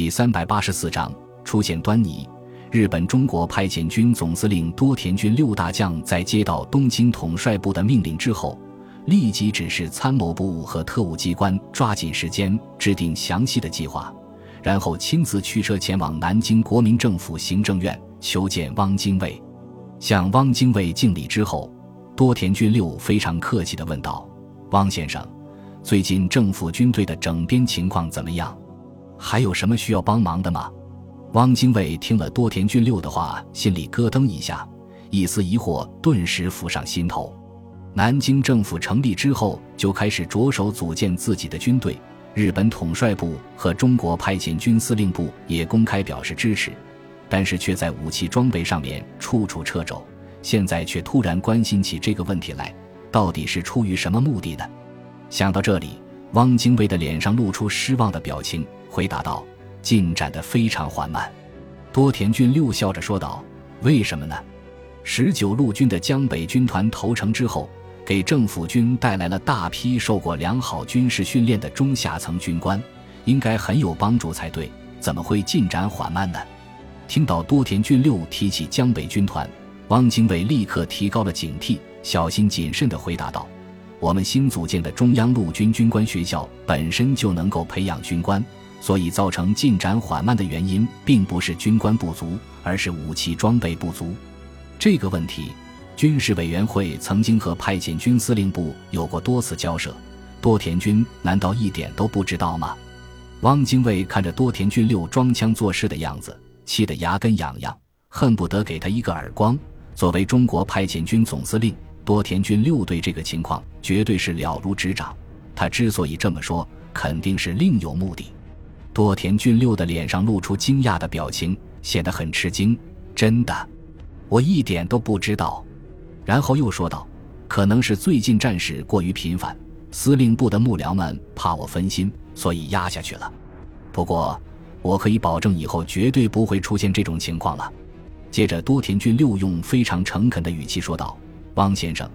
第三百八十四章出现端倪。日本中国派遣军总司令多田军六大将在接到东京统帅部的命令之后，立即指示参谋部和特务机关抓紧时间制定详细的计划，然后亲自驱车前往南京国民政府行政院求见汪精卫。向汪精卫敬礼之后，多田军六非常客气地问道：“汪先生，最近政府军队的整编情况怎么样？还有什么需要帮忙的吗？”汪精卫听了多田军六的话，心里咯噔一下，一丝疑惑顿时浮上心头。南京政府成立之后，就开始着手组建自己的军队，日本统帅部和中国派遣军司令部也公开表示支持，但是却在武器装备上面处处掣肘。现在却突然关心起这个问题来，到底是出于什么目的呢？想到这里，汪精卫的脸上露出失望的表情，回答道。进展得非常缓慢，多田骏六笑着说道：“为什么呢？十九路军的江北军团投诚之后，给政府军带来了大批受过良好军事训练的中下层军官，应该很有帮助才对，怎么会进展缓慢呢？”听到多田骏六提起江北军团，汪精卫立刻提高了警惕，小心谨慎地回答道：“我们新组建的中央陆军军官学校本身就能够培养军官。”所以造成进展缓慢的原因，并不是军官不足，而是武器装备不足。这个问题，军事委员会曾经和派遣军司令部有过多次交涉。多田军难道一点都不知道吗？汪精卫看着多田军六装腔作势的样子，气得牙根痒痒，恨不得给他一个耳光。作为中国派遣军总司令，多田军六对这个情况绝对是了如指掌。他之所以这么说，肯定是另有目的。多田俊六的脸上露出惊讶的表情，显得很吃惊。真的，我一点都不知道。然后又说道：“可能是最近战事过于频繁，司令部的幕僚们怕我分心，所以压下去了。不过，我可以保证以后绝对不会出现这种情况了。”接着，多田俊六用非常诚恳的语气说道：“汪先生，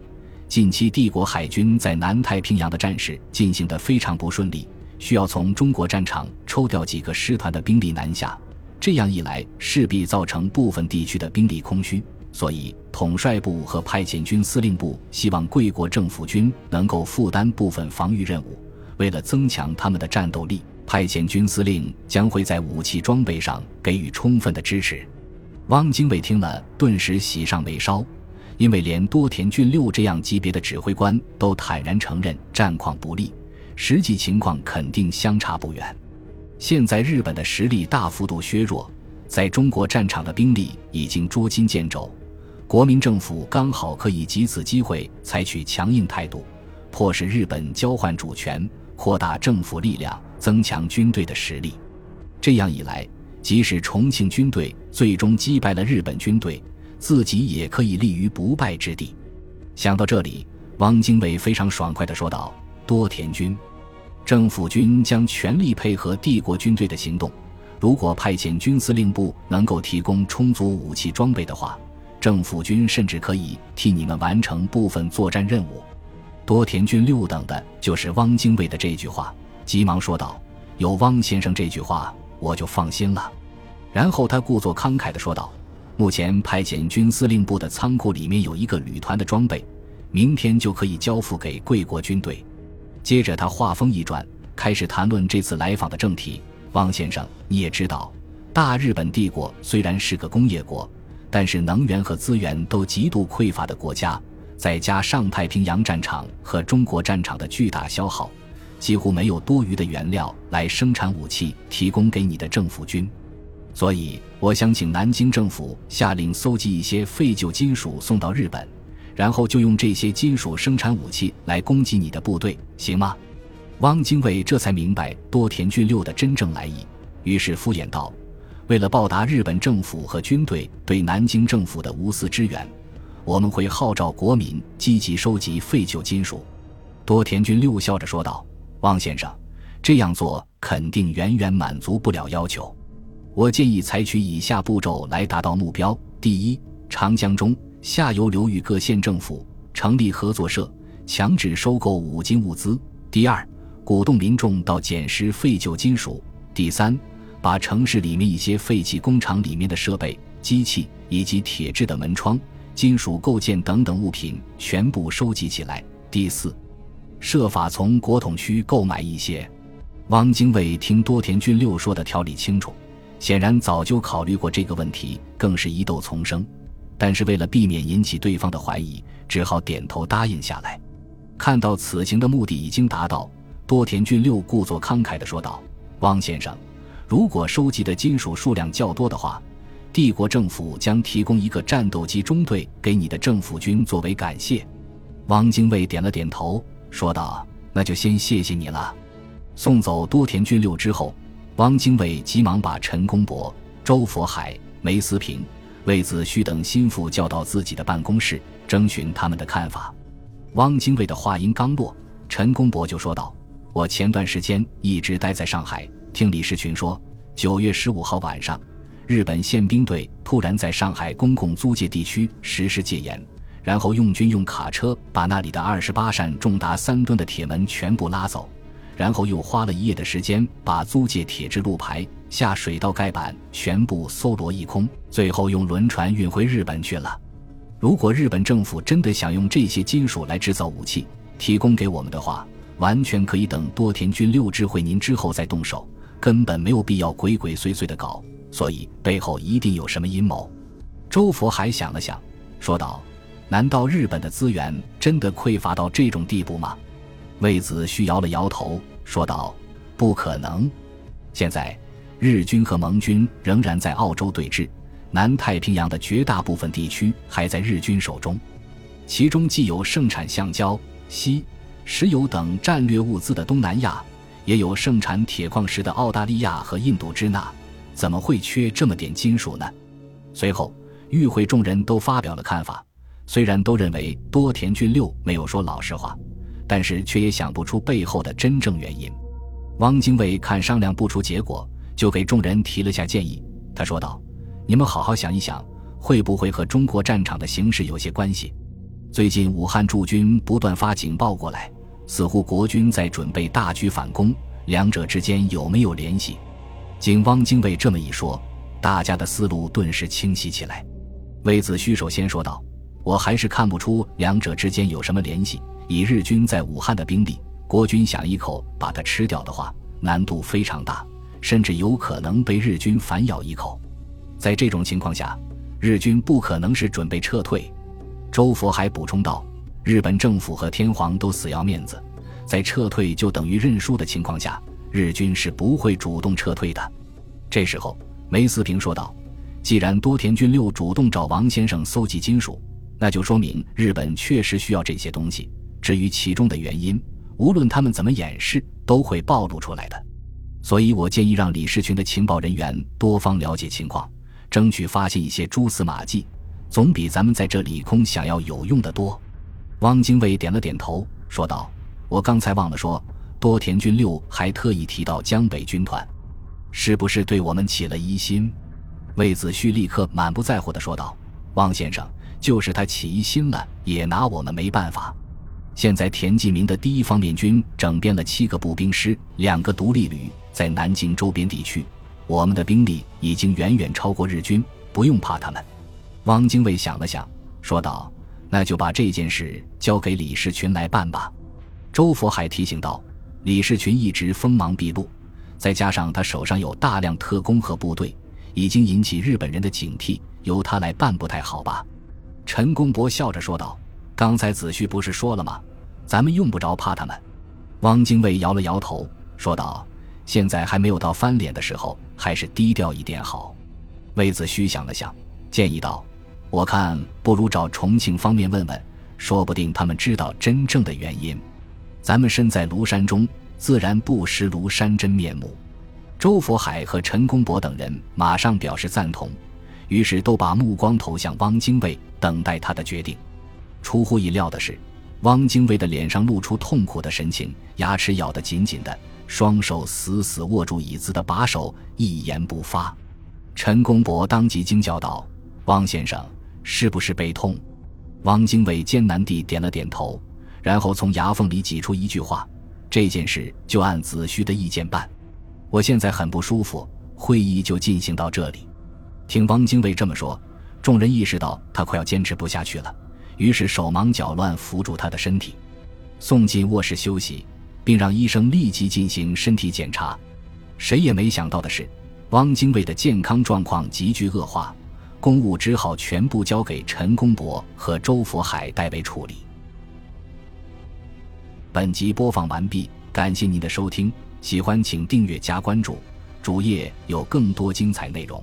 近期帝国海军在南太平洋的战事进行得非常不顺利。”需要从中国战场抽调几个师团的兵力南下，这样一来势必造成部分地区的兵力空虚。所以，统帅部和派遣军司令部希望贵国政府军能够负担部分防御任务。为了增强他们的战斗力，派遣军司令将会在武器装备上给予充分的支持。汪精卫听了，顿时喜上眉梢，因为连多田骏六这样级别的指挥官都坦然承认战况不利。实际情况肯定相差不远。现在日本的实力大幅度削弱，在中国战场的兵力已经捉襟见肘，国民政府刚好可以借此机会采取强硬态度，迫使日本交换主权，扩大政府力量，增强军队的实力。这样一来，即使重庆军队最终击败了日本军队，自己也可以立于不败之地。想到这里，汪精卫非常爽快地说道。多田军，政府军将全力配合帝国军队的行动。如果派遣军司令部能够提供充足武器装备的话，政府军甚至可以替你们完成部分作战任务。多田军六等的就是汪精卫的这句话，急忙说道：“有汪先生这句话，我就放心了。”然后他故作慷慨地说道：“目前派遣军司令部的仓库里面有一个旅团的装备，明天就可以交付给贵国军队。”接着，他话锋一转，开始谈论这次来访的正题。汪先生，你也知道，大日本帝国虽然是个工业国，但是能源和资源都极度匮乏的国家，再加上太平洋战场和中国战场的巨大消耗，几乎没有多余的原料来生产武器提供给你的政府军。所以，我想请南京政府下令搜集一些废旧金属送到日本。然后就用这些金属生产武器来攻击你的部队，行吗？汪精卫这才明白多田骏六的真正来意，于是敷衍道：“为了报答日本政府和军队对南京政府的无私支援，我们会号召国民积极收集废旧金属。”多田骏六笑着说道：“汪先生，这样做肯定远远满足不了要求。我建议采取以下步骤来达到目标：第一，长江中。”下游流域各县政府成立合作社，强制收购五金物资。第二，鼓动民众到捡拾废旧金属。第三，把城市里面一些废弃工厂里面的设备、机器以及铁制的门窗、金属构件等等物品全部收集起来。第四，设法从国统区购买一些。汪精卫听多田骏六说的条理清楚，显然早就考虑过这个问题，更是疑窦丛生。但是为了避免引起对方的怀疑，只好点头答应下来。看到此行的目的已经达到，多田俊六故作慷慨地说道：“汪先生，如果收集的金属数量较多的话，帝国政府将提供一个战斗机中队给你的政府军作为感谢。”汪精卫点了点头，说道：“那就先谢谢你了。”送走多田俊六之后，汪精卫急忙把陈公博、周佛海、梅思平。魏子胥等心腹叫到自己的办公室，征询他们的看法。汪精卫的话音刚落，陈公博就说道：“我前段时间一直待在上海，听李士群说，九月十五号晚上，日本宪兵队突然在上海公共租界地区实施戒严，然后用军用卡车把那里的二十八扇重达三吨的铁门全部拉走。”然后又花了一夜的时间，把租界铁质路牌、下水道盖板全部搜罗一空，最后用轮船运回日本去了。如果日本政府真的想用这些金属来制造武器，提供给我们的话，完全可以等多田军六智慧您之后再动手，根本没有必要鬼鬼祟祟的搞。所以背后一定有什么阴谋。周佛还想了想，说道：“难道日本的资源真的匮乏到这种地步吗？”魏子胥摇了摇头，说道：“不可能。现在，日军和盟军仍然在澳洲对峙，南太平洋的绝大部分地区还在日军手中，其中既有盛产橡胶、锡、石油等战略物资的东南亚，也有盛产铁矿石的澳大利亚和印度支那，怎么会缺这么点金属呢？”随后，与会众人都发表了看法，虽然都认为多田骏六没有说老实话。但是却也想不出背后的真正原因。汪精卫看商量不出结果，就给众人提了下建议。他说道：“你们好好想一想，会不会和中国战场的形势有些关系？最近武汉驻军不断发警报过来，似乎国军在准备大举反攻，两者之间有没有联系？”经汪精卫这么一说，大家的思路顿时清晰起来。魏子胥首先说道：“我还是看不出两者之间有什么联系。”以日军在武汉的兵力，国军想一口把它吃掉的话，难度非常大，甚至有可能被日军反咬一口。在这种情况下，日军不可能是准备撤退。周佛还补充道：“日本政府和天皇都死要面子，在撤退就等于认输的情况下，日军是不会主动撤退的。”这时候，梅思平说道：“既然多田军六主动找王先生搜集金属，那就说明日本确实需要这些东西。”至于其中的原因，无论他们怎么掩饰，都会暴露出来的。所以我建议让李世群的情报人员多方了解情况，争取发现一些蛛丝马迹，总比咱们在这里空想要有用的多。汪精卫点了点头，说道：“我刚才忘了说，多田军六还特意提到江北军团，是不是对我们起了疑心？”魏子胥立刻满不在乎地说道：“汪先生，就是他起疑心了，也拿我们没办法。”现在田纪明的第一方面军整编了七个步兵师、两个独立旅，在南京周边地区，我们的兵力已经远远超过日军，不用怕他们。汪精卫想了想，说道：“那就把这件事交给李士群来办吧。”周佛海提醒道：“李士群一直锋芒毕露，再加上他手上有大量特工和部队，已经引起日本人的警惕，由他来办不太好吧？”陈公博笑着说道。刚才子虚不是说了吗？咱们用不着怕他们。汪精卫摇了摇头，说道：“现在还没有到翻脸的时候，还是低调一点好。”魏子胥想了想，建议道：“我看不如找重庆方面问问，说不定他们知道真正的原因。咱们身在庐山中，自然不识庐山真面目。”周佛海和陈公博等人马上表示赞同，于是都把目光投向汪精卫，等待他的决定。出乎意料的是，汪精卫的脸上露出痛苦的神情，牙齿咬得紧紧的，双手死死握住椅子的把手，一言不发。陈公博当即惊叫道：“汪先生，是不是背痛？”汪精卫艰难地点了点头，然后从牙缝里挤出一句话：“这件事就按子虚的意见办。我现在很不舒服，会议就进行到这里。听汪精卫这么说，众人意识到他快要坚持不下去了，于是手忙脚乱扶住他的身体，送进卧室休息，并让医生立即进行身体检查。谁也没想到的是，汪精卫的健康状况急剧恶化，公务只好全部交给陈公博和周佛海代为处理。本集播放完毕，感谢您的收听，喜欢请订阅加关注，主页有更多精彩内容。